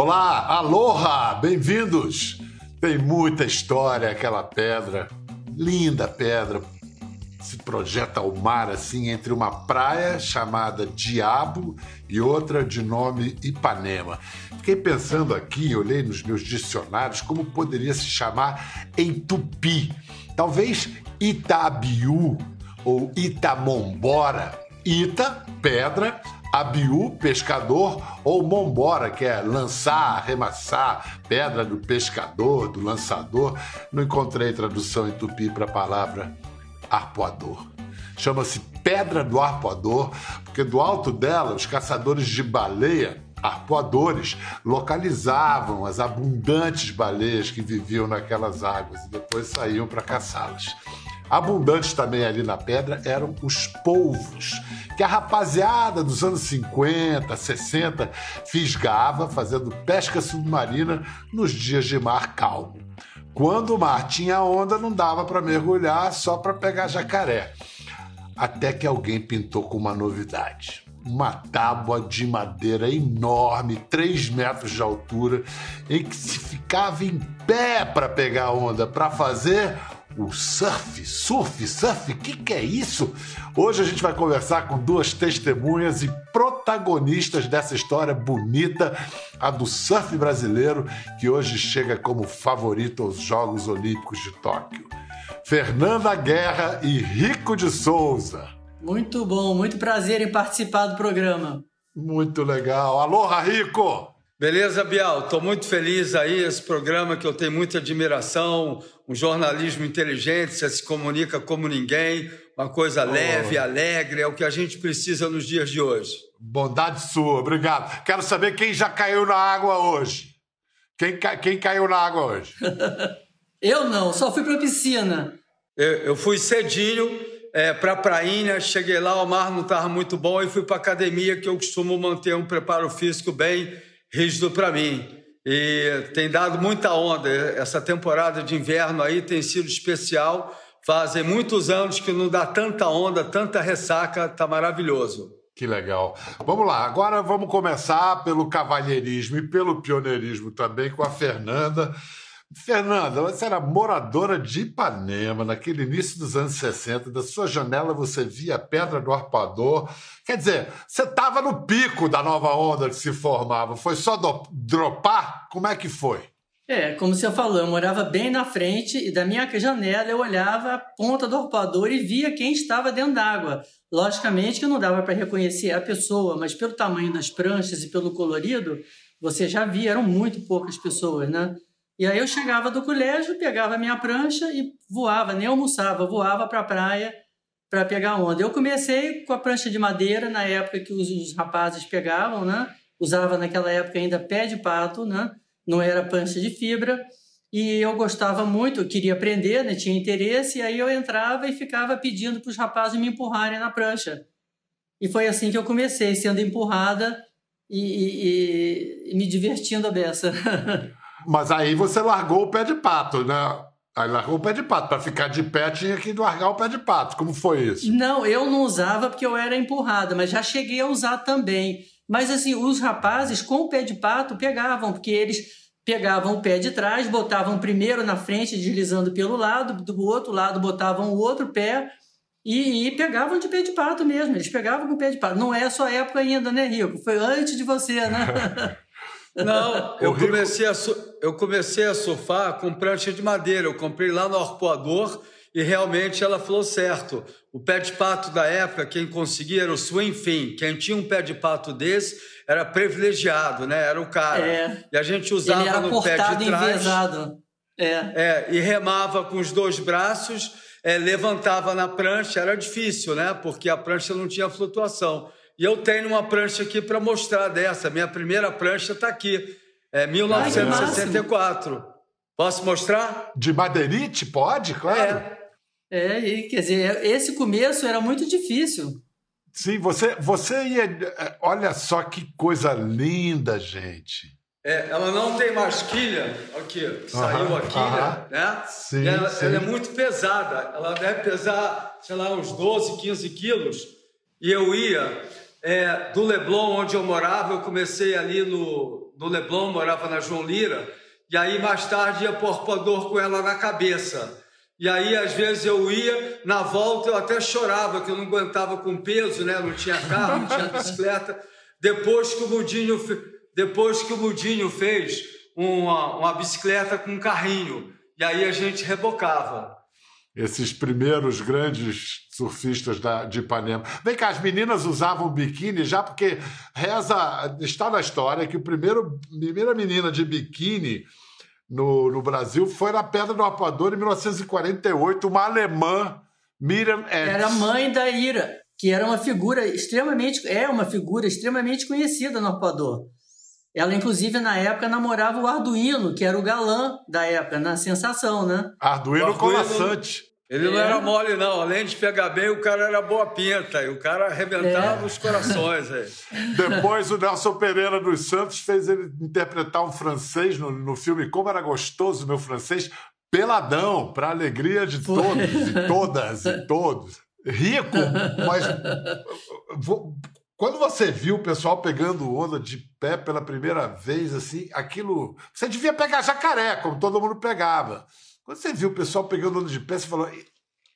Olá, aloha, bem-vindos! Tem muita história aquela pedra, linda pedra, se projeta ao mar assim entre uma praia chamada Diabo e outra de nome Ipanema. Fiquei pensando aqui, olhei nos meus dicionários como poderia se chamar em tupi. Talvez Itabiú ou Itamombora. Ita, pedra, Abiú, pescador, ou Mombora, que é lançar, arremassar, pedra do pescador, do lançador. Não encontrei tradução em tupi para a palavra arpoador. Chama-se Pedra do Arpoador, porque do alto dela os caçadores de baleia, arpoadores, localizavam as abundantes baleias que viviam naquelas águas e depois saíam para caçá-las. Abundantes também ali na pedra eram os polvos, que a rapaziada dos anos 50, 60 fisgava fazendo pesca submarina nos dias de mar calmo. Quando o mar tinha onda, não dava para mergulhar, só para pegar jacaré. Até que alguém pintou com uma novidade. Uma tábua de madeira enorme, 3 metros de altura, em que se ficava em pé para pegar onda, para fazer o surf, surf, surf, o que, que é isso? Hoje a gente vai conversar com duas testemunhas e protagonistas dessa história bonita, a do surf brasileiro, que hoje chega como favorito aos Jogos Olímpicos de Tóquio. Fernanda Guerra e Rico de Souza. Muito bom, muito prazer em participar do programa. Muito legal. Aloha, Rico! Beleza, Bial? Estou muito feliz aí, esse programa que eu tenho muita admiração, um jornalismo inteligente, você se comunica como ninguém, uma coisa oh. leve, alegre, é o que a gente precisa nos dias de hoje. Bondade sua, obrigado. Quero saber quem já caiu na água hoje. Quem, quem caiu na água hoje? eu não, só fui para a piscina. Eu, eu fui cedinho é, para a prainha, cheguei lá, o mar não estava muito bom e fui para academia, que eu costumo manter um preparo físico bem rígido para mim. E tem dado muita onda. Essa temporada de inverno aí tem sido especial. Fazem muitos anos que não dá tanta onda, tanta ressaca, tá maravilhoso. Que legal. Vamos lá, agora vamos começar pelo cavalheirismo e pelo pioneirismo também com a Fernanda. Fernanda, você era moradora de Ipanema, naquele início dos anos 60. Da sua janela você via a Pedra do Arpador. Quer dizer, você estava no pico da nova onda que se formava. Foi só do, dropar? Como é que foi? É, como você falou, eu morava bem na frente e da minha janela eu olhava a ponta do arpador e via quem estava dentro d'água. Logicamente que não dava para reconhecer a pessoa, mas pelo tamanho das pranchas e pelo colorido, você já via, eram muito poucas pessoas, né? E aí eu chegava do colégio, pegava minha prancha e voava, nem almoçava, voava para a praia para pegar onda. Eu comecei com a prancha de madeira na época que os, os, rapazes pegavam, né? Usava naquela época ainda pé de pato, né? Não era prancha de fibra. E eu gostava muito, eu queria aprender, né? tinha interesse, e aí eu entrava e ficava pedindo para os rapazes me empurrarem na prancha. E foi assim que eu comecei, sendo empurrada e, e, e me divertindo a beça. Mas aí você largou o pé de pato, né? Aí largou o pé de pato. Para ficar de pé tinha que largar o pé de pato. Como foi isso? Não, eu não usava porque eu era empurrada, mas já cheguei a usar também. Mas assim, os rapazes com o pé de pato pegavam, porque eles pegavam o pé de trás, botavam primeiro na frente, deslizando pelo lado, do outro lado botavam o outro pé e, e, pegavam de pé de pato mesmo. Eles pegavam com o pé de pato. Não é a sua época ainda, né, Rico? Foi antes de você, né? Não, eu comecei, a, eu comecei a surfar com prancha de madeira. Eu comprei lá no arpoador e realmente ela falou certo. O pé de pato da época, quem conseguia era o swing fin. Quem tinha um pé de pato desse era privilegiado, né? Era o cara. É. E a gente usava no pé de trás. É. é. E remava com os dois braços, é, levantava na prancha. Era difícil, né? Porque a prancha não tinha flutuação. E eu tenho uma prancha aqui para mostrar dessa. Minha primeira prancha está aqui. É 1964. Ai, Posso mostrar? De madeirite? Pode, claro. É. é, quer dizer, esse começo era muito difícil. Sim, você, você ia. É, olha só que coisa linda, gente. É, ela não tem masquilha, aqui, saiu a quilha, né? Sim, ela, sim. ela é muito pesada, ela deve pesar, sei lá, uns 12, 15 quilos. E eu ia é, do Leblon, onde eu morava, eu comecei ali no, do Leblon, morava na João Lira, e aí mais tarde ia o arpoador com ela na cabeça. E aí, às vezes, eu ia, na volta eu até chorava, que eu não aguentava com peso, né? Não tinha carro, não tinha bicicleta. Depois que o Mudinho, depois que o Mudinho fez uma, uma bicicleta com um carrinho, e aí a gente rebocava. Esses primeiros grandes surfistas da, de Ipanema. Vem cá, as meninas usavam biquíni já porque reza, está na história que a primeira menina de biquíni no, no Brasil foi na Pedra do Apador em 1948, uma alemã, Miriam Epps. Era mãe da Ira, que era uma figura extremamente, é uma figura extremamente conhecida no Apador. Ela, inclusive, na época, namorava o Arduino, que era o galã da época, na sensação, né? Arduino, Arduino Colassante. Ele é. não era mole, não. Além de pegar bem, o cara era boa pinta. E o cara arrebentava é. os corações. Aí. Depois, o Nelson Pereira dos Santos fez ele interpretar um francês no, no filme Como Era Gostoso Meu Francês, peladão, para alegria de Foi. todos e todas e todos. Rico, mas quando você viu o pessoal pegando onda de pé pela primeira vez, assim, aquilo. Você devia pegar jacaré, como todo mundo pegava. Quando você viu o pessoal pegando onda de pé, você falou: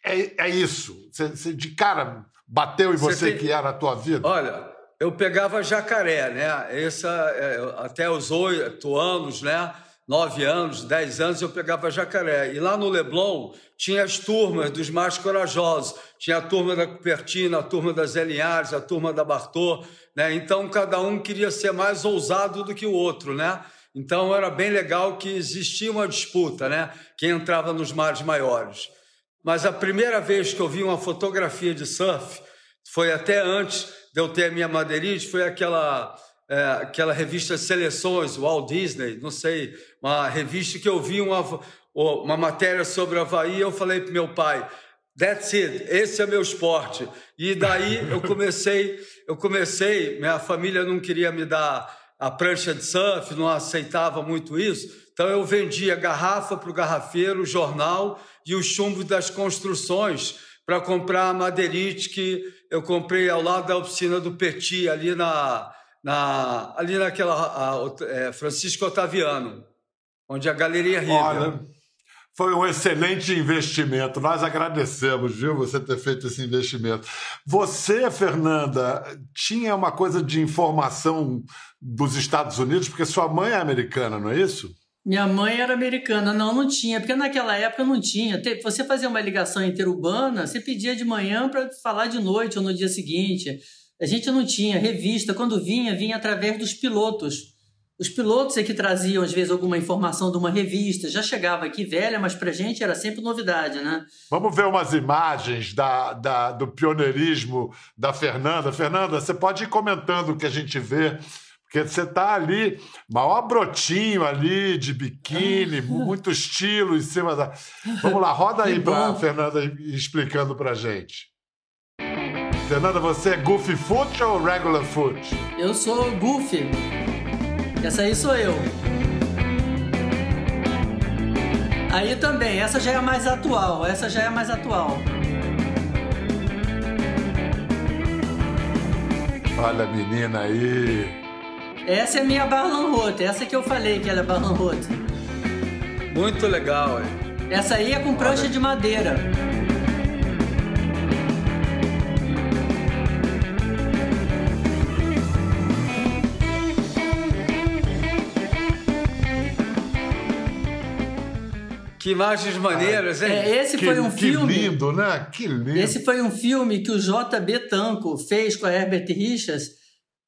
é, é isso. Você, você de cara bateu em você, você tem... que era a tua vida? Olha, eu pegava jacaré, né? Essa, é, até os oito anos, né? Nove anos, dez anos, eu pegava jacaré. E lá no Leblon tinha as turmas dos mais corajosos. Tinha a turma da Cupertina, a turma das Linhares, a turma da Bartô. Né? Então, cada um queria ser mais ousado do que o outro, né? Então era bem legal que existia uma disputa, né? Quem entrava nos mares maiores. Mas a primeira vez que eu vi uma fotografia de surf foi até antes de eu ter a minha madeirite, foi aquela é, aquela revista Seleções, Walt Disney, não sei, uma revista que eu vi uma, uma matéria sobre o Havaí, eu falei para meu pai, That's it, esse é meu esporte. E daí eu comecei, eu comecei, minha família não queria me dar a prancha de surf, não aceitava muito isso. Então eu vendia garrafa para o garrafeiro, jornal e os chumbos das construções para comprar a madeirite que eu comprei ao lado da oficina do Petit, ali na, na ali naquela a, é, Francisco Otaviano, onde a Galeria. Olha, foi um excelente investimento. Nós agradecemos, viu, você ter feito esse investimento. Você, Fernanda, tinha uma coisa de informação dos Estados Unidos, porque sua mãe é americana, não é isso? Minha mãe era americana. Não, não tinha, porque naquela época não tinha. Você fazia uma ligação interurbana, você pedia de manhã para falar de noite ou no dia seguinte. A gente não tinha revista. Quando vinha, vinha através dos pilotos. Os pilotos é que traziam, às vezes, alguma informação de uma revista. Já chegava aqui velha, mas para gente era sempre novidade, né? Vamos ver umas imagens da, da, do pioneirismo da Fernanda. Fernanda, você pode ir comentando o que a gente vê porque você está ali, maior brotinho ali, de biquíni, muito estilo em cima da. Vamos lá, roda aí para Fernanda explicando para gente. Fernanda, você é Goofy Foot ou Regular Foot? Eu sou Goofy. Essa aí sou eu. Aí também, essa já é mais atual, essa já é mais atual. Olha a menina aí. Essa é a minha Barlan Rote, essa que eu falei que ela é Barlan Rote. Muito legal, hein? Essa aí é com prancha de madeira. Que imagens maneiras, hein? É, esse que, foi um que filme. Que lindo, né? Que lindo. Esse foi um filme que o J.B. Tanco fez com a Herbert Richards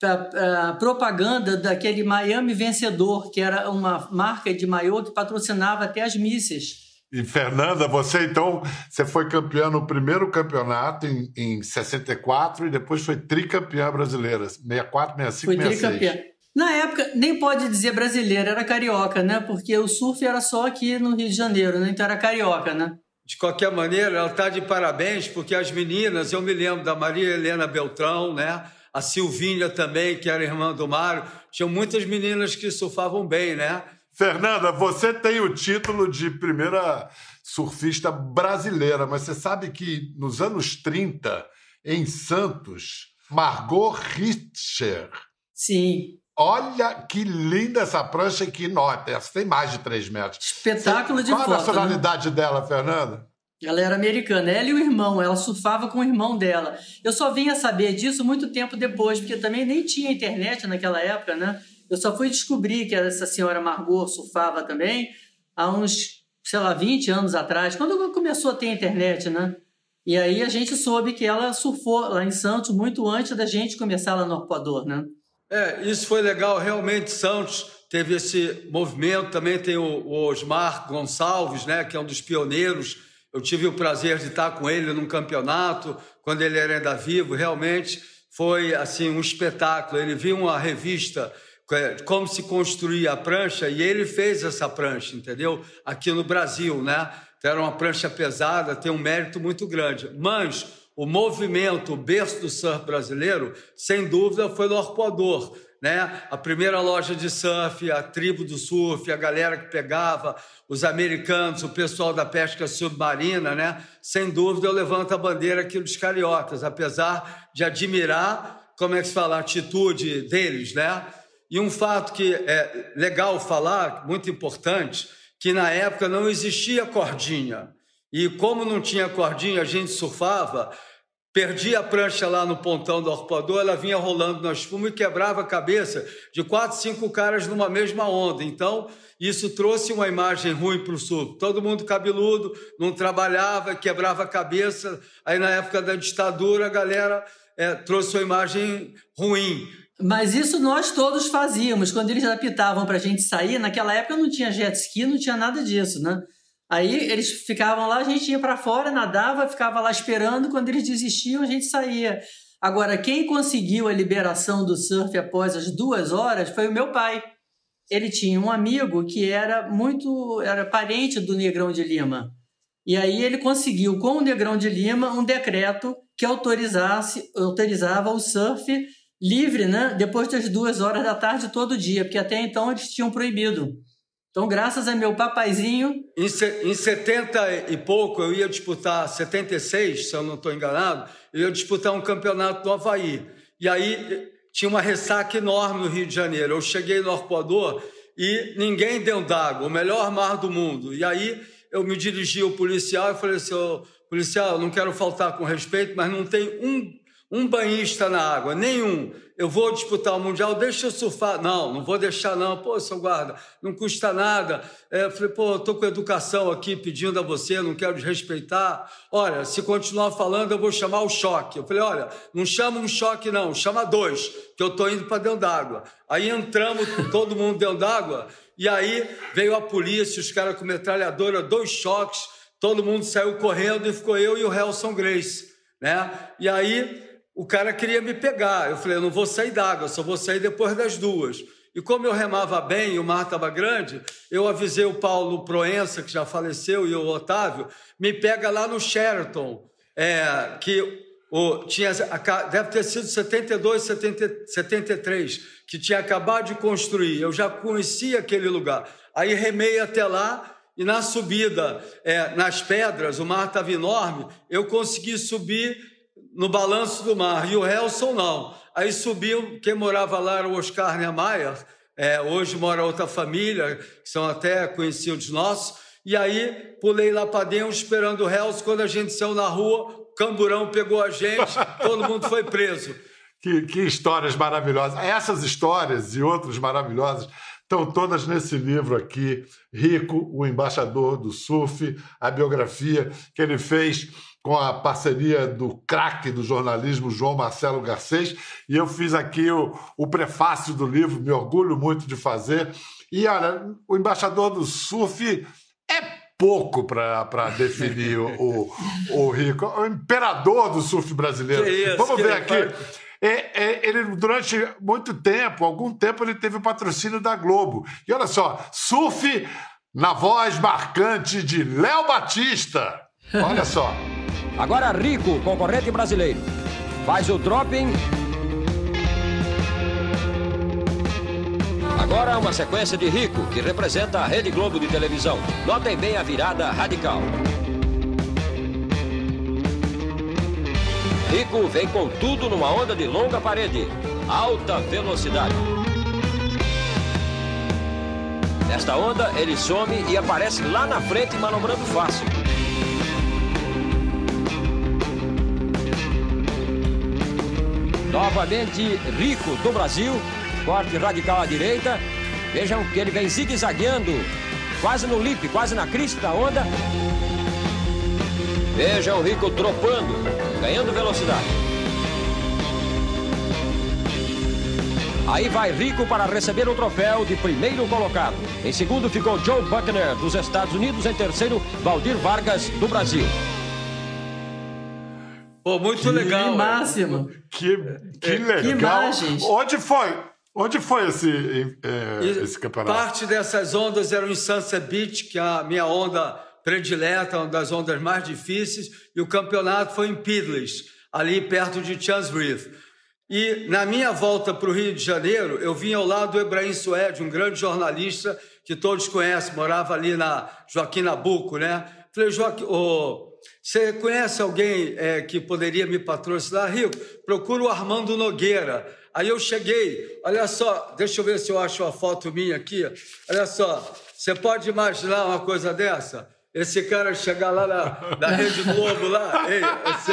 para propaganda daquele Miami Vencedor, que era uma marca de maiô que patrocinava até as missas. E Fernanda, você então, você foi campeã no primeiro campeonato em, em 64 e depois foi tricampeã brasileira, 64, 65, foi 66. Tricampeã. Na época, nem pode dizer brasileira, era carioca, né? Porque o surf era só aqui no Rio de Janeiro, né? Então era carioca, né? De qualquer maneira, ela está de parabéns, porque as meninas, eu me lembro da Maria Helena Beltrão, né? A Silvinha também, que era irmã do Mário. Tinham muitas meninas que surfavam bem, né? Fernanda, você tem o título de primeira surfista brasileira, mas você sabe que nos anos 30, em Santos, Margot Richter Sim Olha que linda essa prancha e que nota. Essa tem mais de 3 metros. Espetáculo de Qual foto. Qual a nacionalidade né? dela, Fernanda? Ela era americana, ela e o irmão, ela surfava com o irmão dela. Eu só vim a saber disso muito tempo depois, porque também nem tinha internet naquela época, né? Eu só fui descobrir que essa senhora Margot surfava também há uns, sei lá, 20 anos atrás, quando começou a ter internet, né? E aí a gente soube que ela surfou lá em Santos muito antes da gente começar lá no Arpoador, né? É, isso foi legal. Realmente, Santos teve esse movimento. Também tem o, Osmar Gonçalves, né, que é um dos pioneiros. Eu tive o prazer de estar com ele num campeonato, quando ele era ainda vivo. Realmente foi assim um espetáculo. Ele viu uma revista é, como se construía a prancha e ele fez essa prancha, entendeu? Aqui no Brasil, né? Então, era uma prancha pesada, tem um mérito muito grande. Mas o movimento, o berço do surf brasileiro, sem dúvida, foi no Arpoador. Né? A primeira loja de surf, a tribo do surf, a galera que pegava, os americanos, o pessoal da pesca submarina, né? Sem dúvida, eu levanto a bandeira aqui dos cariotas, apesar de admirar, como é que se fala, a atitude deles, né? E um fato que é legal falar, muito importante, que na época não existia cordinha. E como não tinha cordinha, a gente surfava, perdia a prancha lá no pontão do arpoador, ela vinha rolando na espuma e quebrava a cabeça de quatro, cinco caras numa mesma onda. Então, isso trouxe uma imagem ruim para o surf. Todo mundo cabeludo, não trabalhava, quebrava a cabeça. Aí, na época da ditadura, a galera é, trouxe uma imagem ruim. Mas isso nós todos fazíamos. Quando eles apitavam para a gente sair, naquela época não tinha jet ski, não tinha nada disso, né? Aí eles ficavam lá, a gente ia para fora, nadava, ficava lá esperando. Quando eles desistiam, a gente saía. Agora, quem conseguiu a liberação do surf após as duas horas foi o meu pai. Ele tinha um amigo que era muito, era parente do Negrão de Lima. E aí ele conseguiu, com o Negrão de Lima, um decreto que autorizasse, autorizava o surf livre, né? Depois das duas horas da tarde todo dia, porque até então eles tinham proibido. Então, graças a meu papaizinho. Em, em 70 e pouco, eu ia disputar, 76, se eu não estou enganado, eu ia disputar um campeonato do Havaí. E aí tinha uma ressaca enorme no Rio de Janeiro. Eu cheguei no Arpoador e ninguém deu d'água, o melhor mar do mundo. E aí eu me dirigi ao policial e falei assim: oh, policial, não quero faltar com respeito, mas não tem um um banhista na água, nenhum. Eu vou disputar o Mundial, deixa eu surfar. Não, não vou deixar, não. Pô, seu guarda, não custa nada. É, eu falei, pô, estou com educação aqui pedindo a você, não quero desrespeitar. Olha, se continuar falando, eu vou chamar o choque. Eu falei, olha, não chama um choque, não, chama dois, que eu estou indo para dentro d'água. Aí entramos, todo mundo dentro d'água, e aí veio a polícia, os caras com metralhadora, dois choques, todo mundo saiu correndo e ficou eu e o Helson Grace. Né? E aí o cara queria me pegar. Eu falei, eu não vou sair d'água, só vou sair depois das duas. E como eu remava bem e o mar estava grande, eu avisei o Paulo Proença, que já faleceu, e o Otávio, me pega lá no Sheraton, é, que o, tinha, deve ter sido 72, 70, 73, que tinha acabado de construir. Eu já conhecia aquele lugar. Aí remei até lá e na subida, é, nas pedras, o mar estava enorme, eu consegui subir no balanço do mar, e o Helson não. Aí subiu, quem morava lá era o Oscar Niemeyer, é, hoje mora outra família, que são até conhecidos nossos, e aí pulei lá para dentro esperando o Helson, quando a gente saiu na rua, o camburão pegou a gente, todo mundo foi preso. Que, que histórias maravilhosas. Essas histórias e outras maravilhosas estão todas nesse livro aqui, Rico, o embaixador do surf, a biografia que ele fez com a parceria do craque do jornalismo João Marcelo Garcês, e eu fiz aqui o, o prefácio do livro, me orgulho muito de fazer. E olha, o embaixador do surf é pouco para definir o, o, Rico, o imperador do surf brasileiro. Isso, Vamos ver aqui. É, é, ele, durante muito tempo, algum tempo, ele teve o patrocínio da Globo. E olha só, surf na voz marcante de Léo Batista. Olha só. Agora Rico, concorrente brasileiro. Faz o dropping. Agora uma sequência de Rico, que representa a Rede Globo de televisão. Notem bem a virada radical. Rico vem com tudo numa onda de longa parede. Alta velocidade. Nesta onda, ele some e aparece lá na frente manobrando fácil. Novamente, Rico do Brasil, corte radical à direita. Vejam que ele vem zigue-zagueando, quase no lip, quase na crista da onda. Vejam o Rico tropando, ganhando velocidade. Aí vai Rico para receber o troféu de primeiro colocado. Em segundo ficou Joe Buckner, dos Estados Unidos. Em terceiro, Valdir Vargas, do Brasil. Pô, muito que legal. Que máximo. Que, que é, legal. Que imagens. Onde foi? Onde foi esse, é, esse campeonato? Parte dessas ondas eram em Sunset Beach, que é a minha onda predileta, uma das ondas mais difíceis, e o campeonato foi em Pidley, ali perto de Chansworth. E na minha volta para o Rio de Janeiro, eu vim ao lado do Ebrahim Suede, um grande jornalista que todos conhecem, morava ali na Joaquim Nabuco, né? Falei, Joaquim, oh, você conhece alguém é, que poderia me patrocinar? Rico, procura o Armando Nogueira. Aí eu cheguei, olha só, deixa eu ver se eu acho uma foto minha aqui. Olha só, você pode imaginar uma coisa dessa? Esse cara chegar lá na, na Rede Globo, lá, ei, você,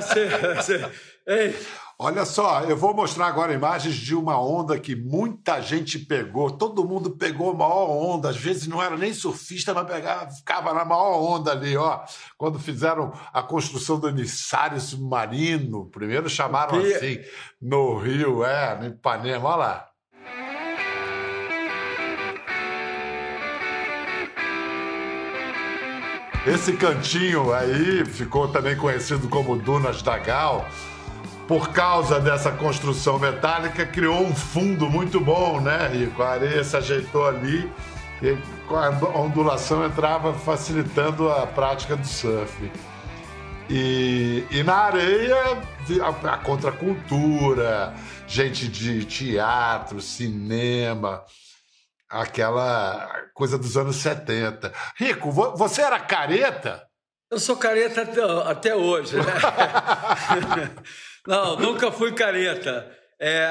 você, você, ei, Olha só, eu vou mostrar agora imagens de uma onda que muita gente pegou. Todo mundo pegou a maior onda. Às vezes não era nem surfista, mas pegava, ficava na maior onda ali, ó. Quando fizeram a construção do emissário submarino, primeiro chamaram assim, no Rio, é, no Ipanema, olha lá. Esse cantinho aí ficou também conhecido como Dunas da Gal por causa dessa construção metálica, criou um fundo muito bom, né, Rico? A areia se ajeitou ali e a ondulação entrava facilitando a prática do surf. E, e na areia, a, a contracultura, gente de teatro, cinema, aquela coisa dos anos 70. Rico, você era careta? Eu sou careta até, até hoje, né? Não, nunca fui careta. É,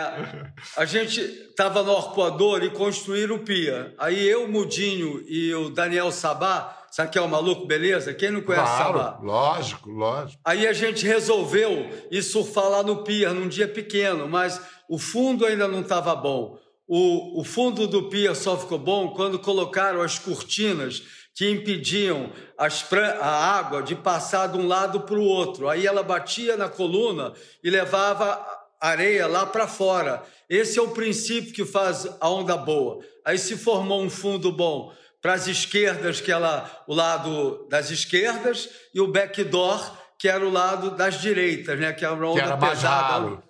a gente estava no arpoador e construíram o pia. Aí eu, Mudinho e o Daniel Sabá, sabe que é o maluco, beleza? Quem não conhece claro, Sabá? Lógico, lógico. Aí a gente resolveu ir surfar lá no pia num dia pequeno, mas o fundo ainda não estava bom. O, o fundo do pia só ficou bom quando colocaram as cortinas que impediam a água de passar de um lado para o outro. Aí ela batia na coluna e levava areia lá para fora. Esse é o princípio que faz a onda boa. Aí se formou um fundo bom para as esquerdas, que era o lado das esquerdas, e o backdoor, que era o lado das direitas, né? Que era uma onda que era pesada.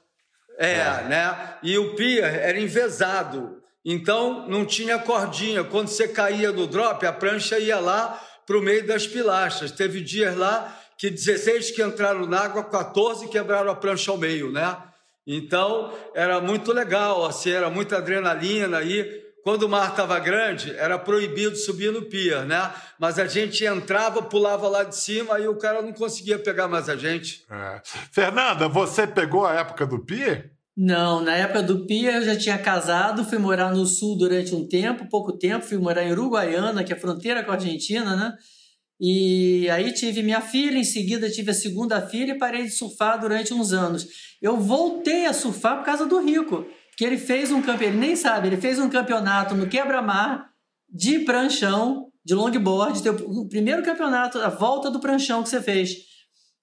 É, é, né? E o pier era envesado. Então não tinha cordinha. Quando você caía no drop, a prancha ia lá para o meio das pilastras. Teve dias lá que 16 que entraram na água, 14 quebraram a prancha ao meio, né? Então era muito legal, assim, era muita adrenalina aí. Quando o mar estava grande, era proibido subir no pier, né? Mas a gente entrava, pulava lá de cima e o cara não conseguia pegar mais a gente. É. Fernanda, você pegou a época do pier? Não, na época do Pia eu já tinha casado, fui morar no sul durante um tempo, pouco tempo, fui morar em Uruguaiana, que é fronteira com a Argentina, né? E aí tive minha filha, em seguida tive a segunda filha e parei de surfar durante uns anos. Eu voltei a surfar por causa do Rico, que ele fez um campeonato, ele nem sabe, ele fez um campeonato no quebra-mar de pranchão, de longboard, o primeiro campeonato, a volta do pranchão que você fez.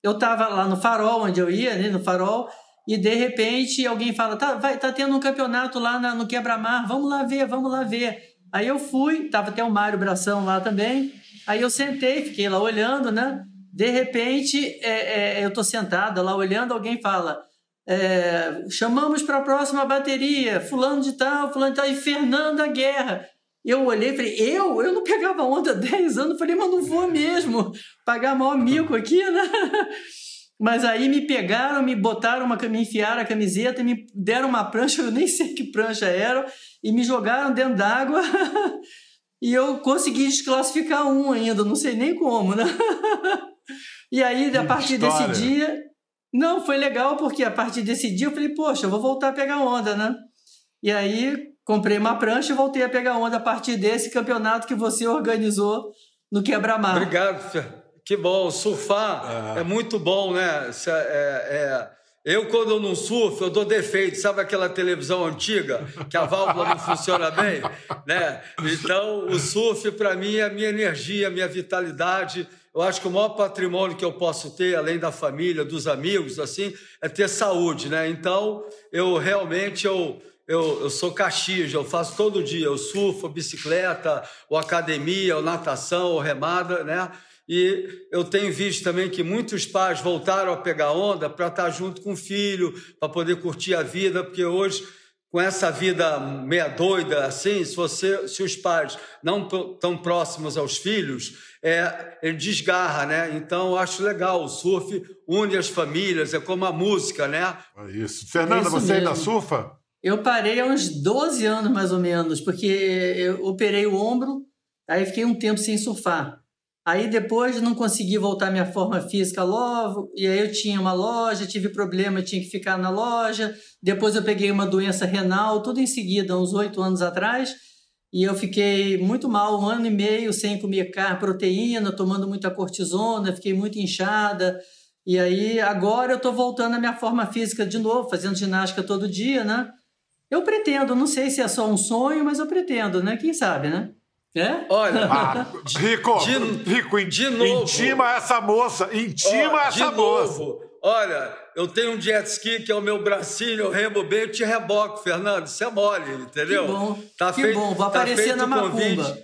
Eu estava lá no farol, onde eu ia, né, no farol, e de repente alguém fala: tá, vai, tá tendo um campeonato lá na, no Quebra-Mar, vamos lá ver, vamos lá ver. Aí eu fui, tava até o Mário Bração lá também. Aí eu sentei, fiquei lá olhando, né? De repente, é, é, eu tô sentada lá olhando, alguém fala: é, chamamos para a próxima bateria, fulano de tal, fulano de tal, e Fernanda Guerra. Eu olhei e falei, eu? Eu não pegava onda há 10 anos. Falei, mas não vou mesmo. Pagar maior mico aqui, né? Mas aí me pegaram, me botaram uma, me enfiaram a camiseta, me deram uma prancha, eu nem sei que prancha era, e me jogaram dentro d'água. e eu consegui desclassificar um ainda, não sei nem como, né? e aí, a partir história. desse dia. Não, foi legal, porque a partir desse dia eu falei, poxa, eu vou voltar a pegar onda, né? E aí comprei uma prancha e voltei a pegar onda a partir desse campeonato que você organizou no Quebra-Mar. Obrigado. Que bom. Surfar é, é muito bom, né? É, é, eu, quando eu não surfo, eu dou defeito. Sabe aquela televisão antiga que a válvula não funciona bem? Né? Então, o surf, para mim, é a minha energia, a minha vitalidade. Eu acho que o maior patrimônio que eu posso ter, além da família, dos amigos, assim, é ter saúde, né? Então, eu realmente eu, eu, eu sou caxias, eu faço todo dia, eu surfo, bicicleta, ou academia, ou natação, ou remada, né? E eu tenho visto também que muitos pais voltaram a pegar onda para estar junto com o filho, para poder curtir a vida, porque hoje com essa vida meia doida assim, se você, se os pais não estão próximos aos filhos, é, ele desgarra, né? Então eu acho legal o surf une as famílias, é como a música, né? É isso. Fernanda, é isso você mesmo. ainda surfa? Eu parei há uns 12 anos mais ou menos, porque eu operei o ombro, aí fiquei um tempo sem surfar. Aí depois não consegui voltar à minha forma física logo, e aí eu tinha uma loja, tive problema, tinha que ficar na loja. Depois eu peguei uma doença renal, tudo em seguida, uns oito anos atrás, e eu fiquei muito mal, um ano e meio sem comer carne, proteína, tomando muita cortisona, fiquei muito inchada. E aí agora eu estou voltando à minha forma física de novo, fazendo ginástica todo dia, né? Eu pretendo, não sei se é só um sonho, mas eu pretendo, né? Quem sabe, né? É? Olha, ah, Rico, de, Rico, de novo, intima essa moça, intima ó, essa moça. Novo, olha, eu tenho um jet ski que é o meu bracinho, eu remo bem, eu te reboco, Fernando, isso é mole, entendeu? Que bom, tá que feito, bom, vou tá aparecer na macumba.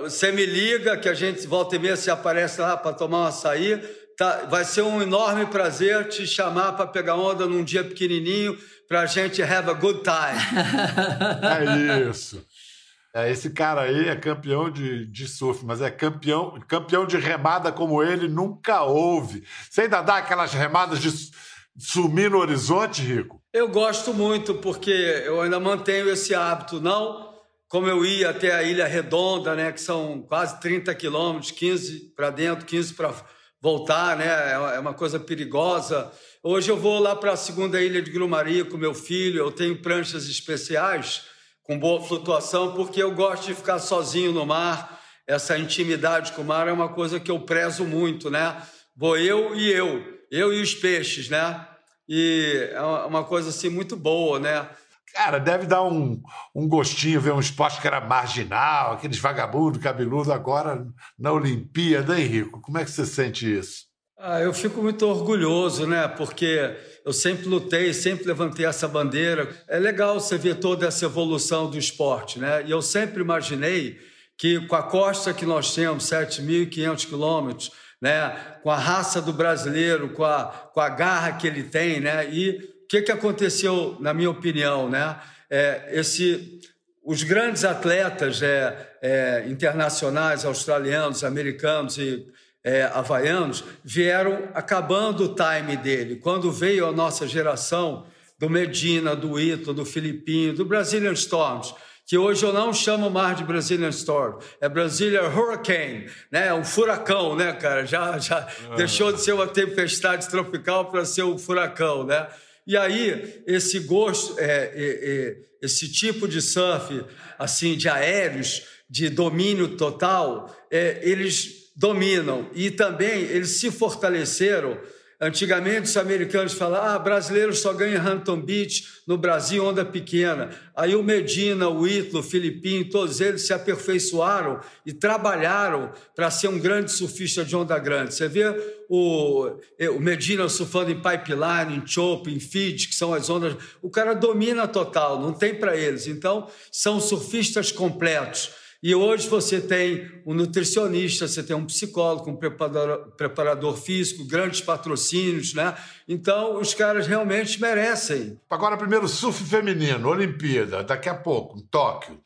Você me liga, que a gente volta e meia se aparece lá para tomar um açaí. Tá, vai ser um enorme prazer te chamar para pegar onda num dia pequenininho para a gente have a good time. é isso. É, esse cara aí é campeão de, de surf, mas é campeão, campeão de remada como ele nunca houve. Você ainda dá aquelas remadas de sumir no horizonte, Rico? Eu gosto muito, porque eu ainda mantenho esse hábito, não como eu ia até a Ilha Redonda, né, que são quase 30 quilômetros, 15 para dentro, 15 para voltar, né, é uma coisa perigosa. Hoje eu vou lá para a segunda ilha de Grumari com meu filho, eu tenho pranchas especiais com boa flutuação, porque eu gosto de ficar sozinho no mar. Essa intimidade com o mar é uma coisa que eu prezo muito, né? Vou eu e eu, eu e os peixes, né? E é uma coisa assim muito boa, né? Cara, deve dar um, um gostinho ver um esporte que era marginal, aqueles vagabundos cabeludos agora na Olimpíada, hein, Rico? Como é que você sente isso? Ah, eu fico muito orgulhoso, né? Porque eu sempre lutei, sempre levantei essa bandeira. É legal você ver toda essa evolução do esporte, né? E eu sempre imaginei que com a costa que nós temos, 7.500 quilômetros, né? Com a raça do brasileiro, com a, com a garra que ele tem, né? E o que, que aconteceu, na minha opinião, né? É, esse, os grandes atletas é, é, internacionais, australianos, americanos e é, havaianos vieram acabando o time dele. Quando veio a nossa geração do Medina, do Ito, do Filipinho, do Brazilian Storms, que hoje eu não chamo mais de Brazilian Storm, é Brazilian Hurricane, né? Um furacão, né, cara? Já, já ah. deixou de ser uma tempestade tropical para ser um furacão, né? E aí esse gosto, é, é, é, esse tipo de surf, assim, de aéreos, de domínio total, é, eles dominam. E também eles se fortaleceram. Antigamente os americanos falavam, ah, brasileiros só ganham Hampton Beach, no Brasil onda pequena. Aí o Medina, o Ítalo, o Filipinho, todos eles se aperfeiçoaram e trabalharam para ser um grande surfista de onda grande. Você vê o, o Medina surfando em pipeline, em chope, em feed, que são as ondas. O cara domina total, não tem para eles. Então, são surfistas completos. E hoje você tem um nutricionista, você tem um psicólogo, um preparador, preparador físico, grandes patrocínios, né? Então, os caras realmente merecem. Agora, primeiro, surf feminino, Olimpíada, daqui a pouco, em Tóquio.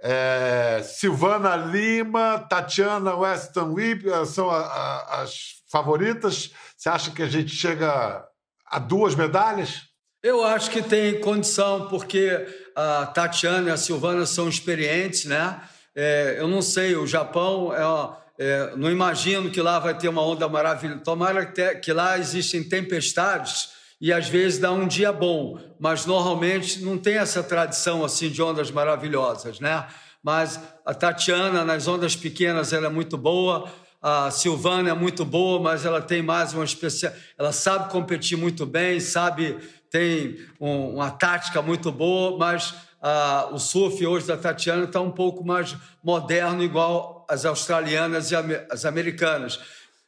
É, Silvana Lima, Tatiana Weston Whip são a, a, as favoritas. Você acha que a gente chega a duas medalhas? Eu acho que tem condição, porque a Tatiana e a Silvana são experientes, né? É, eu não sei, o Japão, é, é, não imagino que lá vai ter uma onda maravilhosa. Tomara que, lá existem tempestades e às vezes dá um dia bom, mas normalmente não tem essa tradição assim de ondas maravilhosas, né? Mas a Tatiana nas ondas pequenas ela é muito boa, a Silvana é muito boa, mas ela tem mais uma especial, ela sabe competir muito bem, sabe tem um, uma tática muito boa, mas ah, o surf hoje da Tatiana está um pouco mais moderno, igual as australianas e as americanas.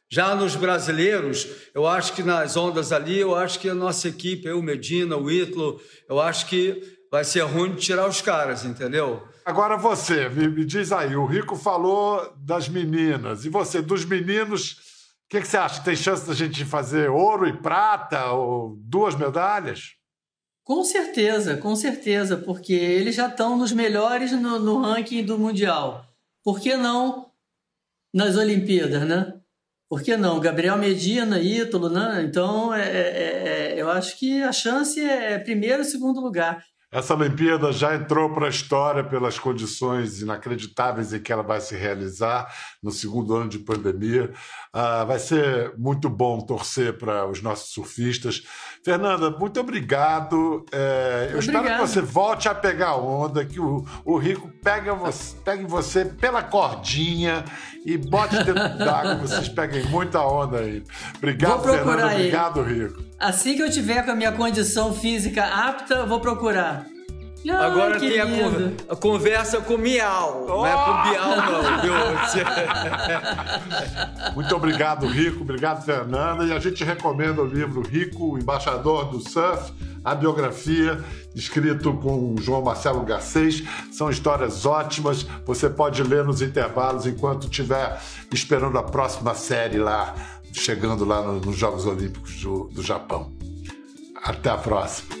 Já nos brasileiros, eu acho que nas ondas ali, eu acho que a nossa equipe, eu, Medina, o Ítalo, eu acho que vai ser ruim de tirar os caras, entendeu? Agora você, me, me diz aí, o Rico falou das meninas, e você, dos meninos, o que, que, você acha? Tem chance da gente fazer ouro e prata, ou duas medalhas? Com certeza, com certeza, porque eles já estão nos melhores no, no ranking do Mundial. Por que não nas Olimpíadas, né? Por que não? Gabriel Medina, Ítalo, né? Então, é, é, é, eu acho que a chance é primeiro e segundo lugar. Essa Olimpíada já entrou para a história pelas condições inacreditáveis em que ela vai se realizar no segundo ano de pandemia. Ah, vai ser muito bom torcer para os nossos surfistas. Fernanda, muito obrigado. É, eu espero que você volte a pegar onda, que o, o Rico pega você, pegue você pela cordinha e bote dentro d'água. Vocês peguem muita onda aí. Obrigado, Fernanda. Aí. Obrigado, Rico. Assim que eu tiver com a minha condição física apta, eu vou procurar. Ai, Agora tem a, con a, conversa com Miau, oh! não é com Bial, não, viu? Muito obrigado, Rico. Obrigado, Fernanda. E a gente recomenda o livro Rico, o Embaixador do Surf, a biografia, escrito com João Marcelo Garcês. São histórias ótimas. Você pode ler nos intervalos enquanto estiver esperando a próxima série lá, chegando lá nos Jogos Olímpicos do, do Japão. Até a próxima.